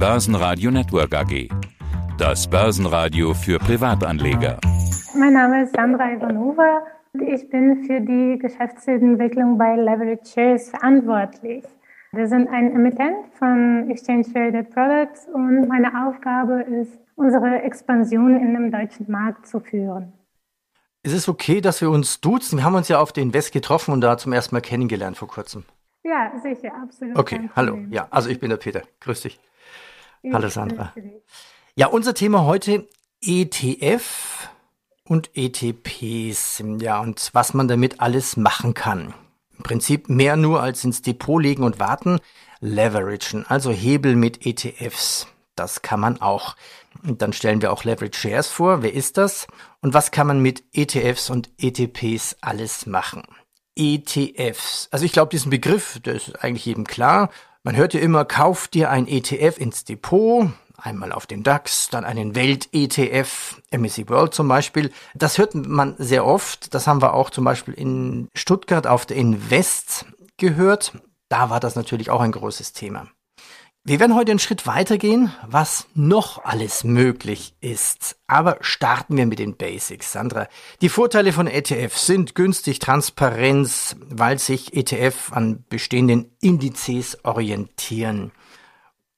Börsenradio Network AG. Das Börsenradio für Privatanleger. Mein Name ist Sandra Ivanova und ich bin für die Geschäftsentwicklung bei Leverage Shares verantwortlich. Wir sind ein Emittent von Exchange Traded Products und meine Aufgabe ist, unsere Expansion in dem deutschen Markt zu führen. Ist es okay, dass wir uns duzen? Wir haben uns ja auf den West getroffen und da zum ersten Mal kennengelernt vor kurzem. Ja, sicher, absolut. Okay, hallo. Ja, also ich bin der Peter. Grüß dich. Hallo Sandra. Ja, unser Thema heute ETF und ETPs. Ja, und was man damit alles machen kann. Im Prinzip mehr nur als ins Depot legen und warten. Leveragen, also Hebel mit ETFs. Das kann man auch. Und dann stellen wir auch Leverage Shares vor. Wer ist das? Und was kann man mit ETFs und ETPs alles machen? ETFs. Also ich glaube, diesen Begriff, der ist eigentlich jedem klar. Man hört ja immer, kauf dir ein ETF ins Depot, einmal auf den DAX, dann einen Welt-ETF, MSCI World zum Beispiel. Das hört man sehr oft. Das haben wir auch zum Beispiel in Stuttgart auf der Invest gehört. Da war das natürlich auch ein großes Thema. Wir werden heute einen Schritt weitergehen, was noch alles möglich ist. Aber starten wir mit den Basics, Sandra. Die Vorteile von ETF sind günstig, Transparenz, weil sich ETF an bestehenden Indizes orientieren.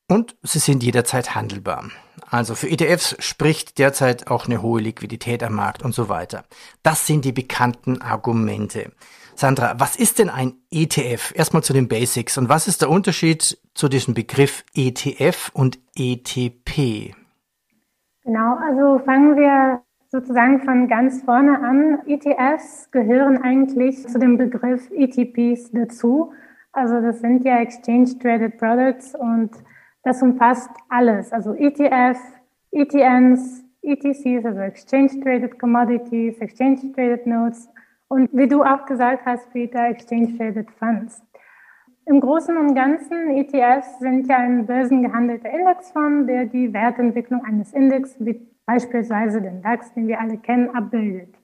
Und sie sind jederzeit handelbar. Also für ETFs spricht derzeit auch eine hohe Liquidität am Markt und so weiter. Das sind die bekannten Argumente. Sandra, was ist denn ein ETF? Erstmal zu den Basics. Und was ist der Unterschied zu diesem Begriff ETF und ETP? Genau, also fangen wir sozusagen von ganz vorne an. ETFs gehören eigentlich zu dem Begriff ETPs dazu. Also das sind ja Exchange Traded Products und das umfasst alles. Also ETF, ETNs, ETCs, also Exchange Traded Commodities, Exchange Traded Notes und wie du auch gesagt hast, Peter, Exchange Traded Funds. Im Großen und Ganzen, ETFs sind ja ein börsengehandelter Indexfonds, der die Wertentwicklung eines Index, wie beispielsweise den DAX, den wir alle kennen, abbildet.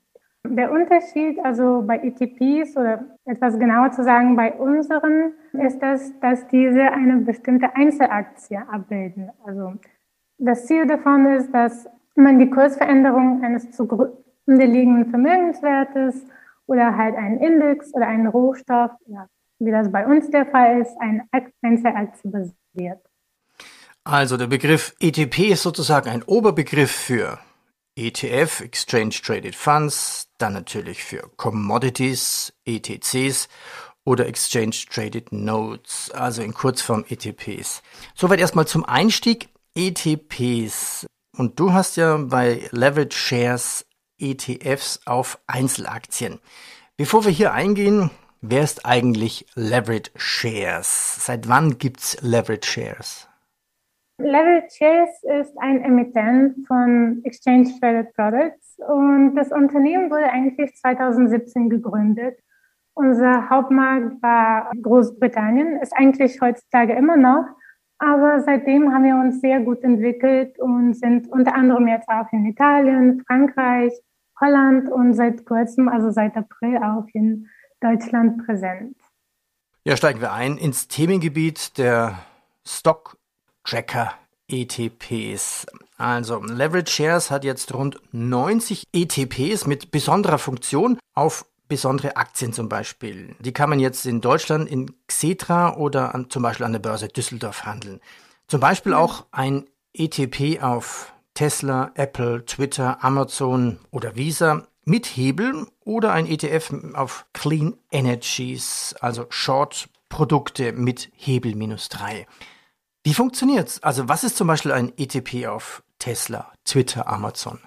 Der Unterschied also bei ETPs oder etwas genauer zu sagen bei unseren ist das, dass diese eine bestimmte Einzelaktie abbilden. Also das Ziel davon ist, dass man die Kursveränderung eines zugrunde liegenden Vermögenswertes oder halt einen Index oder einen Rohstoff, ja, wie das bei uns der Fall ist, ein Einzelaktie basiert. Also der Begriff ETP ist sozusagen ein Oberbegriff für ETF, Exchange Traded Funds, dann natürlich für Commodities, ETCs oder Exchange Traded Notes, also in Kurzform ETPs. Soweit erstmal zum Einstieg ETPs. Und du hast ja bei Leverage Shares ETFs auf Einzelaktien. Bevor wir hier eingehen, wer ist eigentlich Leverage Shares? Seit wann gibt's Leverage Shares? Leverage Shares ist ein Emittent von Exchange Traded Products und das Unternehmen wurde eigentlich 2017 gegründet. Unser Hauptmarkt war Großbritannien, ist eigentlich heutzutage immer noch, aber seitdem haben wir uns sehr gut entwickelt und sind unter anderem jetzt auch in Italien, Frankreich, Holland und seit kurzem, also seit April auch in Deutschland präsent. Ja, steigen wir ein ins Themengebiet der Stock Tracker ETPs. Also Leverage Shares hat jetzt rund 90 ETPs mit besonderer Funktion auf besondere Aktien zum Beispiel. Die kann man jetzt in Deutschland in Xetra oder an, zum Beispiel an der Börse Düsseldorf handeln. Zum Beispiel auch ein ETP auf Tesla, Apple, Twitter, Amazon oder Visa mit Hebel oder ein ETF auf Clean Energies, also Short-Produkte mit Hebel minus drei. Wie funktioniert's? Also was ist zum Beispiel ein ETP auf Tesla, Twitter, Amazon?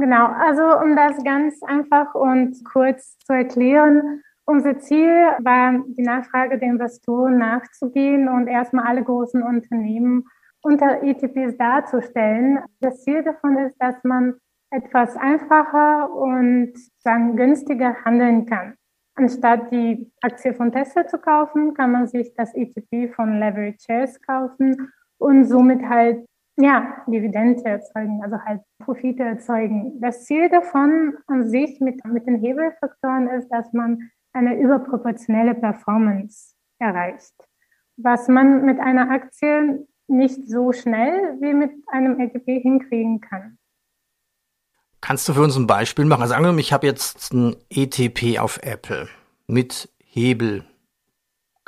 Genau, also um das ganz einfach und kurz zu erklären, unser Ziel war, die Nachfrage der Investoren nachzugehen und erstmal alle großen Unternehmen unter ETPs darzustellen. Das Ziel davon ist, dass man etwas einfacher und sagen, günstiger handeln kann. Anstatt die Aktie von Tesla zu kaufen, kann man sich das ETP von Leverage Shares kaufen und somit halt ja, Dividende erzeugen, also halt Profite erzeugen. Das Ziel davon an sich mit, mit den Hebelfaktoren ist, dass man eine überproportionelle Performance erreicht. Was man mit einer Aktie nicht so schnell wie mit einem ETP hinkriegen kann. Kannst du für uns ein Beispiel machen? Also angenommen, ich habe jetzt ein ETP auf Apple mit Hebel.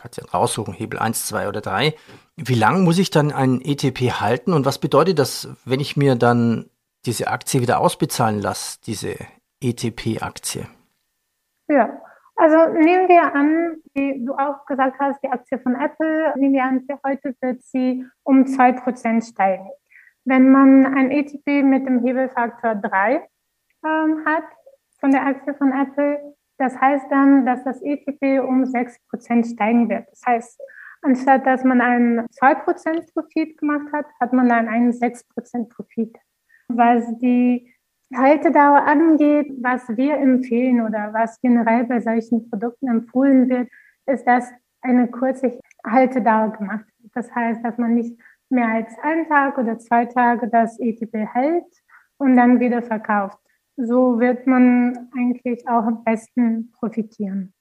Kannst ja raussuchen, Hebel 1, 2 oder 3. Wie lange muss ich dann einen ETP halten und was bedeutet das, wenn ich mir dann diese Aktie wieder ausbezahlen lasse, diese ETP-Aktie? Ja, also nehmen wir an, wie du auch gesagt hast, die Aktie von Apple, nehmen wir an, für heute wird sie um 2% steigen. Wenn man ein ETP mit dem Hebelfaktor 3 ähm, hat von der Aktie von Apple, das heißt dann, dass das ETP um 6% steigen wird. Das heißt, anstatt dass man einen 2% Profit gemacht hat, hat man dann einen 6% Profit. Was die Haltedauer angeht, was wir empfehlen oder was generell bei solchen Produkten empfohlen wird, ist, dass eine kurze Haltedauer gemacht wird. Das heißt, dass man nicht mehr als einen Tag oder zwei Tage das ETP hält und dann wieder verkauft. So wird man eigentlich auch am besten profitieren.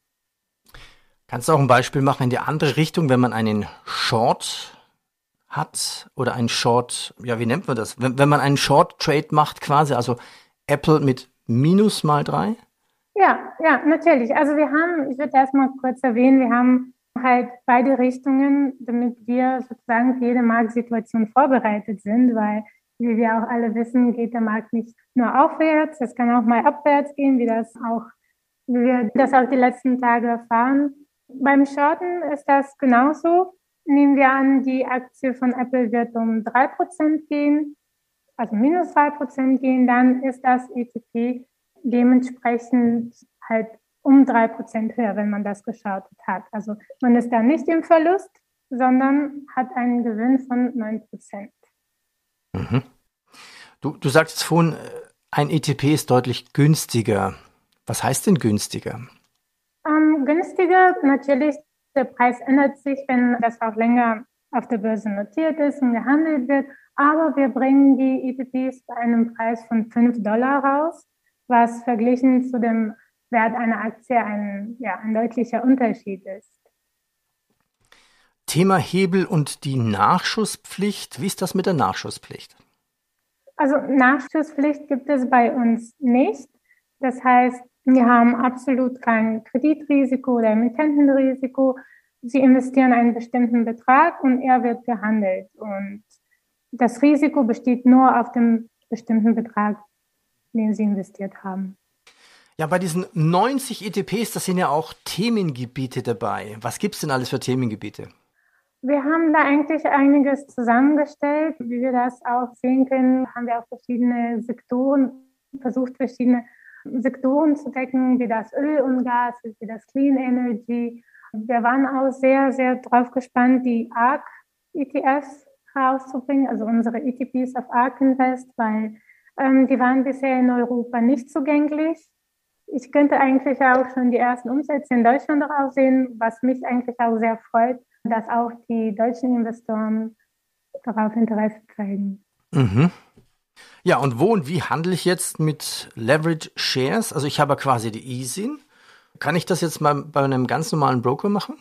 Kannst du auch ein Beispiel machen in die andere Richtung, wenn man einen Short hat oder ein Short, ja, wie nennt man das? Wenn, wenn man einen Short Trade macht quasi, also Apple mit minus mal drei? Ja, ja, natürlich. Also wir haben, ich würde erstmal kurz erwähnen, wir haben halt beide Richtungen, damit wir sozusagen für jede Marktsituation vorbereitet sind, weil, wie wir auch alle wissen, geht der Markt nicht nur aufwärts, es kann auch mal abwärts gehen, wie das auch, wie wir das auch die letzten Tage erfahren. Beim Shorten ist das genauso. Nehmen wir an, die Aktie von Apple wird um 3% gehen, also minus 2% gehen, dann ist das ETP dementsprechend halt um 3% höher, wenn man das geschaut hat. Also man ist da nicht im Verlust, sondern hat einen Gewinn von 9%. Du, du sagst vorhin, ein ETP ist deutlich günstiger. Was heißt denn günstiger? Ähm, günstiger, natürlich der Preis ändert sich, wenn das auch länger auf der Börse notiert ist und gehandelt wird. Aber wir bringen die ETPs bei einem Preis von 5 Dollar raus, was verglichen zu dem Wert einer Aktie ein, ja, ein deutlicher Unterschied ist. Thema Hebel und die Nachschusspflicht. Wie ist das mit der Nachschusspflicht? Also Nachschusspflicht gibt es bei uns nicht. Das heißt, wir haben absolut kein Kreditrisiko oder Emittentenrisiko. Sie investieren einen bestimmten Betrag und er wird gehandelt. Und das Risiko besteht nur auf dem bestimmten Betrag, den Sie investiert haben. Ja, bei diesen 90 ETPs, da sind ja auch Themengebiete dabei. Was gibt es denn alles für Themengebiete? Wir haben da eigentlich einiges zusammengestellt. Wie wir das auch sehen können, haben wir auch verschiedene Sektoren versucht, verschiedene Sektoren zu decken, wie das Öl und Gas, wie das Clean Energy. Wir waren auch sehr, sehr drauf gespannt, die ARC ETFs herauszubringen, also unsere ETPs auf ARC Invest, weil ähm, die waren bisher in Europa nicht zugänglich. Ich könnte eigentlich auch schon die ersten Umsätze in Deutschland darauf sehen, was mich eigentlich auch sehr freut, dass auch die deutschen Investoren darauf Interesse zeigen. Mhm. Ja, und wo und wie handle ich jetzt mit Leverage Shares? Also ich habe quasi die ESIN. Kann ich das jetzt mal bei einem ganz normalen Broker machen?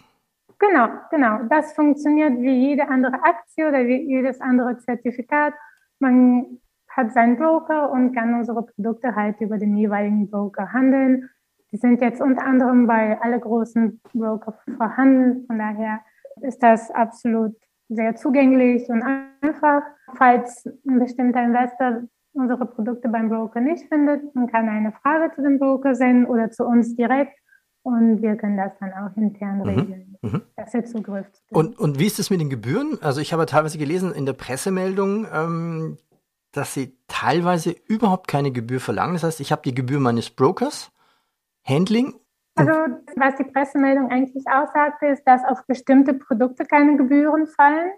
Genau, genau. Das funktioniert wie jede andere Aktie oder wie jedes andere Zertifikat. Man hat seinen Broker und kann unsere Produkte halt über den jeweiligen Broker handeln. Die sind jetzt unter anderem bei alle großen Broker vorhanden. Von daher ist das absolut sehr zugänglich und einfach. Falls ein bestimmter Investor unsere Produkte beim Broker nicht findet, man kann eine Frage zu dem Broker senden oder zu uns direkt und wir können das dann auch intern mhm. regeln, mhm. dass er Zugriff und, und wie ist es mit den Gebühren? Also ich habe teilweise gelesen in der Pressemeldung, ähm, dass sie teilweise überhaupt keine Gebühr verlangen. Das heißt, ich habe die Gebühr meines Brokers, Handling. Also was die Pressemeldung eigentlich aussagte, ist, dass auf bestimmte Produkte keine Gebühren fallen.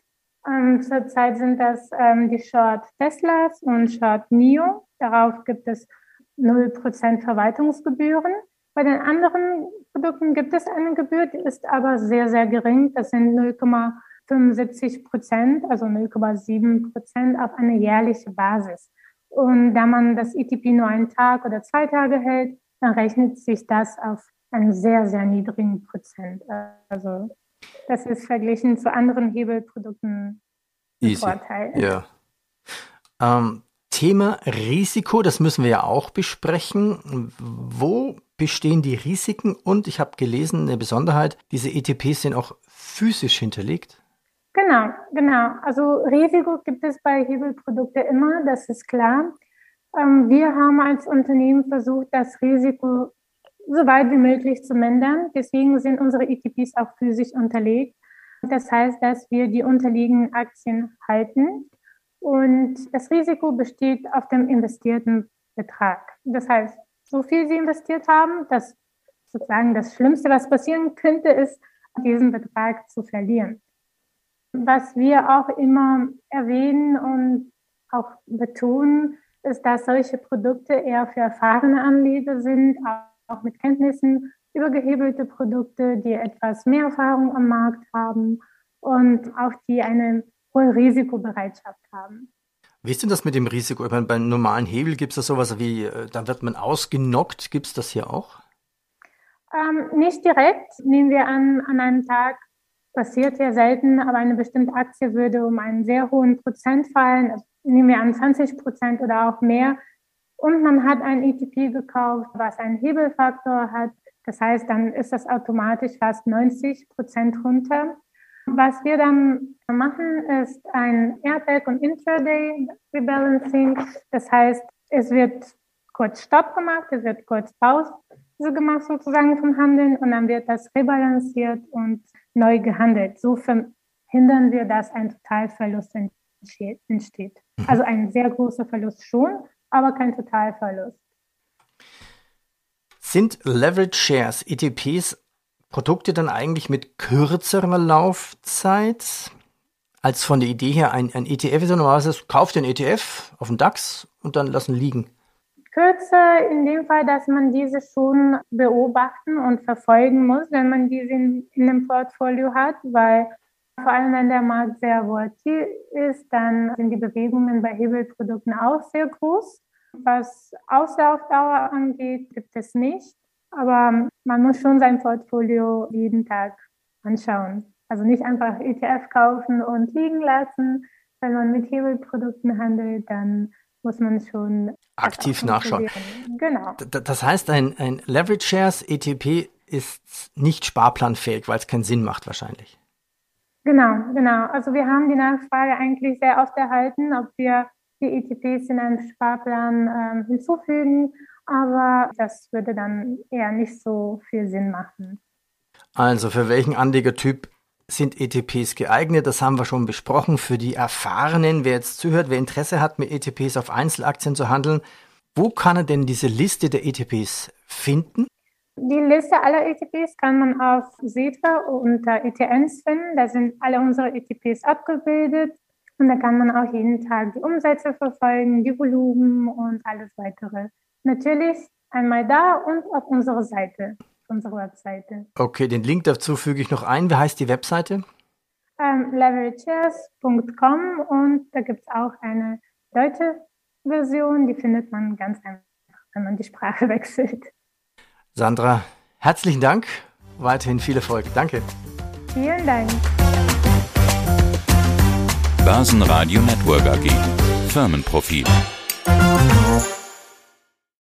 Ähm, zurzeit sind das ähm, die Short Teslas und Short NIO. Darauf gibt es 0% Verwaltungsgebühren. Bei den anderen Produkten gibt es eine Gebühr, die ist aber sehr, sehr gering. Das sind 0,75 Prozent, also 0,7 Prozent auf eine jährliche Basis. Und da man das ETP nur einen Tag oder zwei Tage hält, dann rechnet sich das auf einen sehr, sehr niedrigen Prozent. Also das ist verglichen zu anderen Hebelprodukten Easy. Vorteil. Ja. Ähm, Thema Risiko, das müssen wir ja auch besprechen. Wo bestehen die Risiken? Und ich habe gelesen, eine Besonderheit, diese ETPs sind auch physisch hinterlegt. Genau, genau. Also Risiko gibt es bei Hebelprodukten immer, das ist klar. Ähm, wir haben als Unternehmen versucht, das Risiko so weit wie möglich zu mindern. Deswegen sind unsere ETPs auch physisch unterlegt. Das heißt, dass wir die unterliegenden Aktien halten und das Risiko besteht auf dem investierten Betrag. Das heißt, so viel Sie investiert haben, dass sozusagen das Schlimmste, was passieren könnte, ist, diesen Betrag zu verlieren. Was wir auch immer erwähnen und auch betonen, ist, dass solche Produkte eher für erfahrene Anleger sind, auch mit Kenntnissen über gehebelte Produkte, die etwas mehr Erfahrung am Markt haben und auch die eine hohe Risikobereitschaft haben. Wie ist denn das mit dem Risiko? Ich meine, beim normalen Hebel gibt es da sowas wie, äh, dann wird man ausgenockt. Gibt es das hier auch? Ähm, nicht direkt. Nehmen wir an, an einem Tag passiert ja selten, aber eine bestimmte Aktie würde um einen sehr hohen Prozent fallen. Also nehmen wir an 20 Prozent oder auch mehr. Und man hat ein ETP gekauft, was einen Hebelfaktor hat. Das heißt, dann ist das automatisch fast 90 Prozent runter. Was wir dann machen, ist ein Airbag und Intraday Rebalancing. Das heißt, es wird kurz Stopp gemacht, es wird kurz Pause gemacht sozusagen vom Handeln und dann wird das rebalanciert und neu gehandelt. So verhindern wir, dass ein Totalverlust entsteht. Mhm. Also ein sehr großer Verlust schon, aber kein Totalverlust. Sind Leverage Shares, ETPs, Produkte dann eigentlich mit kürzerer Laufzeit als von der Idee her ein, ein ETF ist? Normalerweise kauft den ETF auf den DAX und dann lassen liegen. Kürzer in dem Fall, dass man diese schon beobachten und verfolgen muss, wenn man diese in, in dem Portfolio hat, weil vor allem wenn der Markt sehr volatil ist, dann sind die Bewegungen bei Hebelprodukten auch sehr groß. Was Auslaufdauer angeht, gibt es nicht. Aber man muss schon sein Portfolio jeden Tag anschauen. Also nicht einfach ETF kaufen und liegen lassen. Wenn man mit Hebelprodukten handelt, dann muss man schon aktiv nachschauen. Genau. Das heißt, ein, ein Leverage Shares ETP ist nicht sparplanfähig, weil es keinen Sinn macht wahrscheinlich. Genau, genau. Also wir haben die Nachfrage eigentlich sehr oft erhalten, ob wir die ETPs in einem Sparplan äh, hinzufügen aber das würde dann eher nicht so viel Sinn machen. Also für welchen Anlegertyp sind ETPs geeignet? Das haben wir schon besprochen. Für die Erfahrenen, wer jetzt zuhört, wer Interesse hat, mit ETPs auf Einzelaktien zu handeln, wo kann er denn diese Liste der ETPs finden? Die Liste aller ETPs kann man auf SETA unter ETNs finden. Da sind alle unsere ETPs abgebildet. Und da kann man auch jeden Tag die Umsätze verfolgen, die Volumen und alles weitere. Natürlich einmal da und auf unserer Seite, unsere Webseite. Okay, den Link dazu füge ich noch ein. Wie heißt die Webseite? Ähm, leverages.com und da gibt es auch eine deutsche Version, die findet man ganz einfach, wenn man die Sprache wechselt. Sandra, herzlichen Dank. Weiterhin viel Erfolg. Danke. Vielen Dank. Börsenradio Network AG. Firmenprofil.